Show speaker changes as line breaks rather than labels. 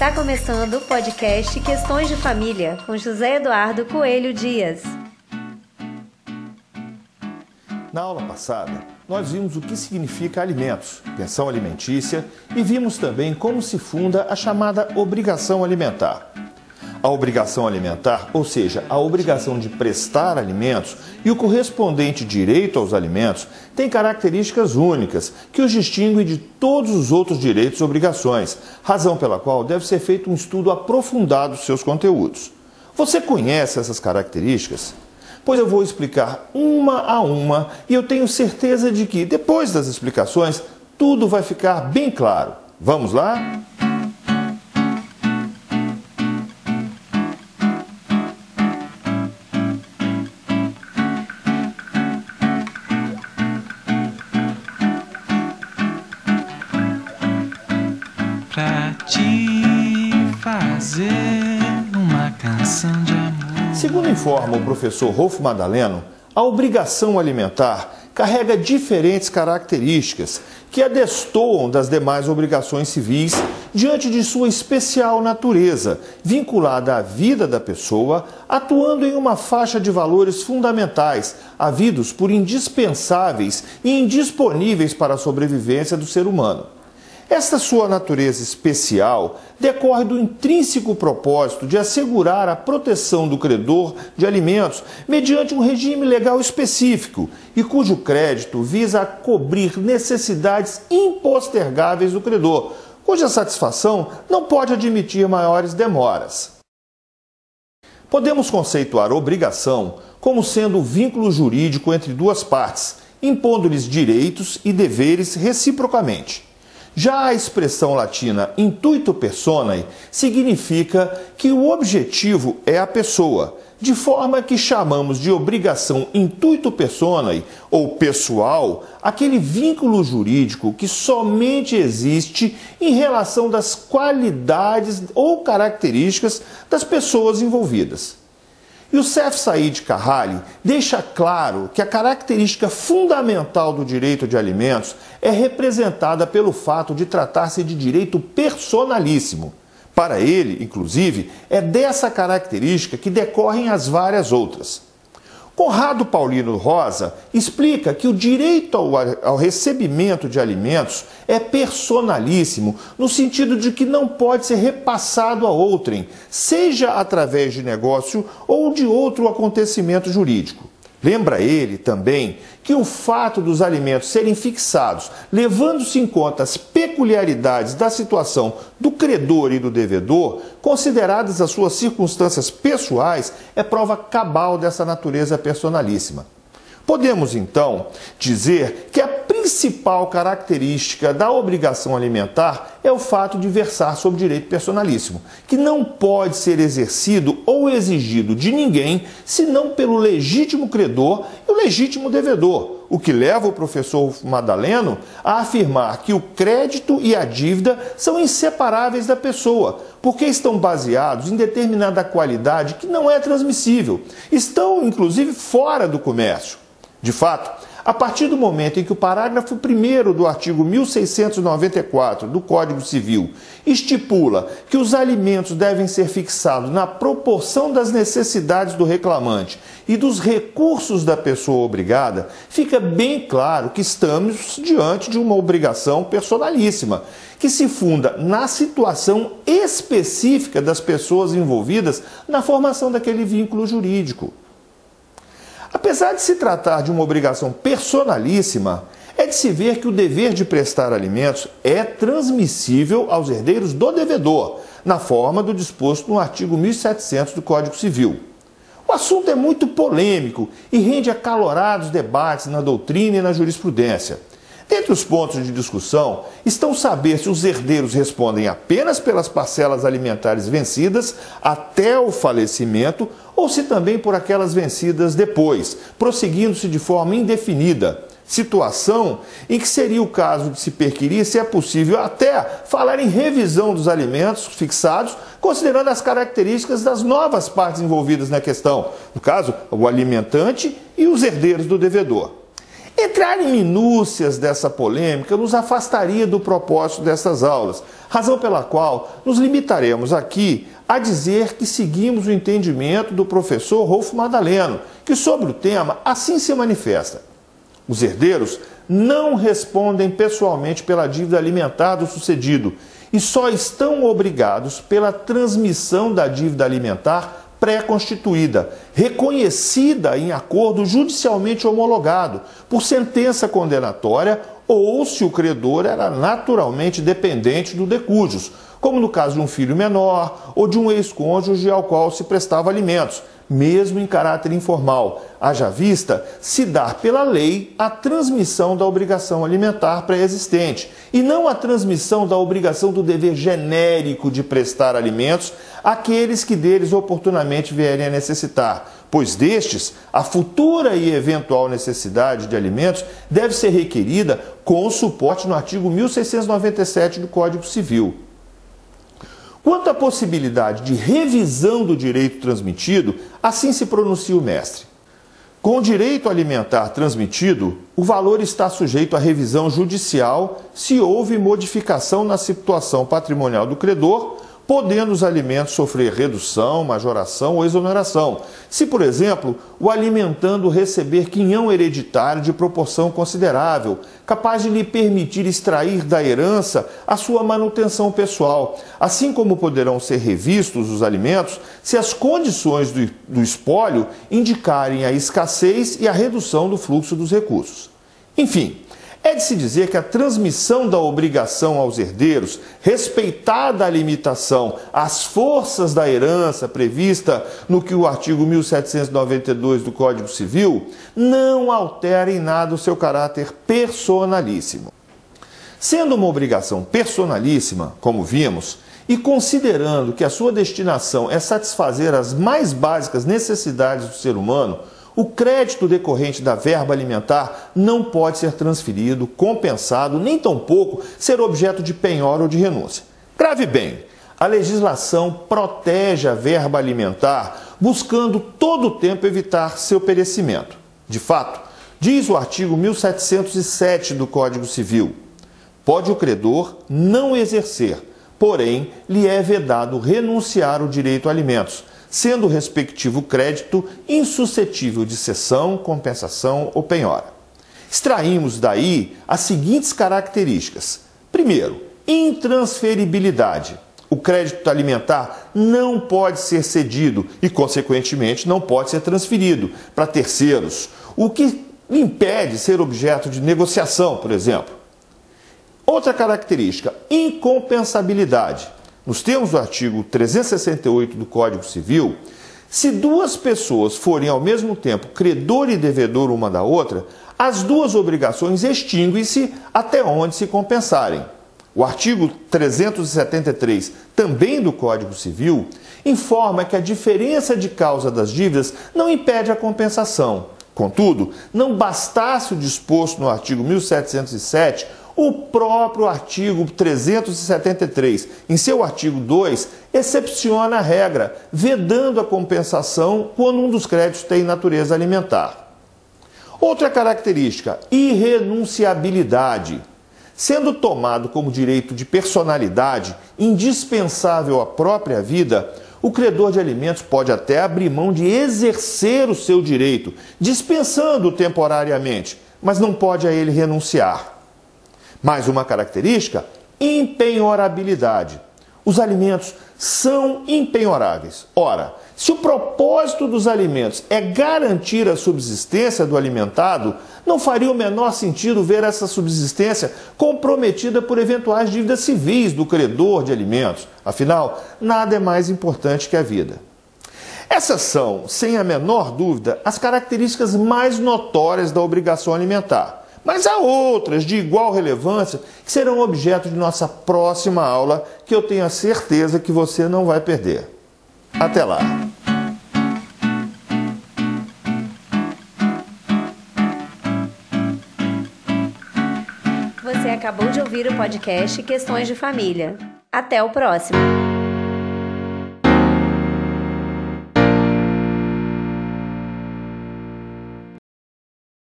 Está começando o podcast Questões de Família com José Eduardo Coelho Dias.
Na aula passada, nós vimos o que significa alimentos, pensão alimentícia e vimos também como se funda a chamada obrigação alimentar. A obrigação alimentar, ou seja, a obrigação de prestar alimentos e o correspondente direito aos alimentos, tem características únicas que os distinguem de todos os outros direitos e obrigações, razão pela qual deve ser feito um estudo aprofundado dos seus conteúdos. Você conhece essas características? Pois eu vou explicar uma a uma e eu tenho certeza de que, depois das explicações, tudo vai ficar bem claro. Vamos lá?
Te fazer uma canção de amor.
Segundo informa o professor Rolfo Madaleno, a obrigação alimentar carrega diferentes características que a destoam das demais obrigações civis diante de sua especial natureza, vinculada à vida da pessoa, atuando em uma faixa de valores fundamentais, havidos por indispensáveis e indisponíveis para a sobrevivência do ser humano. Esta sua natureza especial decorre do intrínseco propósito de assegurar a proteção do credor de alimentos mediante um regime legal específico e cujo crédito visa cobrir necessidades impostergáveis do credor, cuja satisfação não pode admitir maiores demoras. Podemos conceituar obrigação como sendo o vínculo jurídico entre duas partes, impondo-lhes direitos e deveres reciprocamente. Já a expressão latina intuito personae significa que o objetivo é a pessoa, de forma que chamamos de obrigação intuito personae ou pessoal aquele vínculo jurídico que somente existe em relação das qualidades ou características das pessoas envolvidas. Youssef Said Carrali deixa claro que a característica fundamental do direito de alimentos é representada pelo fato de tratar-se de direito personalíssimo. Para ele, inclusive, é dessa característica que decorrem as várias outras. Conrado Paulino Rosa explica que o direito ao, ao, recebimento de alimentos é personalíssimo, no sentido de que não pode ser repassado a outrem, seja através de negócio ou de outro acontecimento jurídico. Lembra ele também que o fato dos alimentos serem fixados, levando-se em conta as peculiaridades da situação do credor e do devedor, consideradas as suas circunstâncias pessoais, é prova cabal dessa natureza personalíssima. Podemos então dizer que a principal característica da obrigação alimentar é o fato de versar sobre direito personalíssimo, que não pode ser exercido ou exigido de ninguém senão pelo legítimo credor e o legítimo devedor, o que leva o professor Madaleno a afirmar que o crédito e a dívida são inseparáveis da pessoa, porque estão baseados em determinada qualidade que não é transmissível, estão inclusive fora do comércio. De fato, a partir do momento em que o parágrafo 1 do artigo 1694 do Código Civil estipula que os alimentos devem ser fixados na proporção das necessidades do reclamante e dos recursos da pessoa obrigada, fica bem claro que estamos diante de uma obrigação personalíssima, que se funda na situação específica das pessoas envolvidas na formação daquele vínculo jurídico. Apesar de se tratar de uma obrigação personalíssima, é de se ver que o dever de prestar alimentos é transmissível aos herdeiros do devedor, na forma do disposto no artigo 1700 do Código Civil. O assunto é muito polêmico e rende acalorados debates na doutrina e na jurisprudência. Dentre os pontos de discussão estão saber se os herdeiros respondem apenas pelas parcelas alimentares vencidas até o falecimento ou se também por aquelas vencidas depois, prosseguindo-se de forma indefinida. Situação em que seria o caso de se perquirir se é possível até falar em revisão dos alimentos fixados, considerando as características das novas partes envolvidas na questão, no caso, o alimentante e os herdeiros do devedor. Entrar em minúcias dessa polêmica nos afastaria do propósito dessas aulas, razão pela qual nos limitaremos aqui a dizer que seguimos o entendimento do professor Rolfo Madaleno, que sobre o tema assim se manifesta. Os herdeiros não respondem pessoalmente pela dívida alimentar do sucedido e só estão obrigados pela transmissão da dívida alimentar pré-constituída, reconhecida em acordo judicialmente homologado, por sentença condenatória ou se o credor era naturalmente dependente do decujus, como no caso de um filho menor ou de um ex-cônjuge ao qual se prestava alimentos, mesmo em caráter informal, haja vista se dar pela lei a transmissão da obrigação alimentar pré-existente e não a transmissão da obrigação do dever genérico de prestar alimentos àqueles que deles oportunamente vierem a necessitar, pois destes a futura e eventual necessidade de alimentos deve ser requerida com suporte no artigo 1697 do Código Civil. Quanto à possibilidade de revisão do direito transmitido, assim se pronuncia o mestre. Com o direito alimentar transmitido, o valor está sujeito à revisão judicial se houve modificação na situação patrimonial do credor podendo os alimentos sofrer redução, majoração ou exoneração, se, por exemplo, o alimentando receber quinhão hereditário de proporção considerável, capaz de lhe permitir extrair da herança a sua manutenção pessoal, assim como poderão ser revistos os alimentos se as condições do, do espólio indicarem a escassez e a redução do fluxo dos recursos. Enfim, é de se dizer que a transmissão da obrigação aos herdeiros, respeitada a limitação às forças da herança prevista no que o artigo 1792 do Código Civil, não altera em nada o seu caráter personalíssimo. Sendo uma obrigação personalíssima, como vimos, e considerando que a sua destinação é satisfazer as mais básicas necessidades do ser humano, o crédito decorrente da verba alimentar não pode ser transferido, compensado, nem tampouco ser objeto de penhora ou de renúncia. Grave bem, a legislação protege a verba alimentar, buscando todo o tempo evitar seu perecimento. De fato, diz o artigo 1707 do Código Civil: pode o credor não exercer, porém, lhe é vedado renunciar o direito a alimentos sendo o respectivo crédito insuscetível de cessão, compensação ou penhora. Extraímos daí as seguintes características. Primeiro, intransferibilidade. O crédito alimentar não pode ser cedido e, consequentemente, não pode ser transferido para terceiros, o que impede ser objeto de negociação, por exemplo. Outra característica, incompensabilidade. Nos termos do artigo 368 do Código Civil, se duas pessoas forem ao mesmo tempo credor e devedor uma da outra, as duas obrigações extinguem-se até onde se compensarem. O artigo 373, também do Código Civil, informa que a diferença de causa das dívidas não impede a compensação. Contudo, não bastasse o disposto no artigo 1707 o próprio artigo 373, em seu artigo 2, excepciona a regra, vedando a compensação quando um dos créditos tem natureza alimentar. Outra característica, irrenunciabilidade. Sendo tomado como direito de personalidade, indispensável à própria vida, o credor de alimentos pode até abrir mão de exercer o seu direito, dispensando-o temporariamente, mas não pode a ele renunciar. Mais uma característica: empenhorabilidade. Os alimentos são empenhoráveis. Ora, se o propósito dos alimentos é garantir a subsistência do alimentado, não faria o menor sentido ver essa subsistência comprometida por eventuais dívidas civis do credor de alimentos. Afinal, nada é mais importante que a vida. Essas são, sem a menor dúvida, as características mais notórias da obrigação alimentar. Mas há outras de igual relevância que serão objeto de nossa próxima aula, que eu tenho a certeza que você não vai perder. Até lá!
Você acabou de ouvir o podcast Questões de Família. Até o próximo!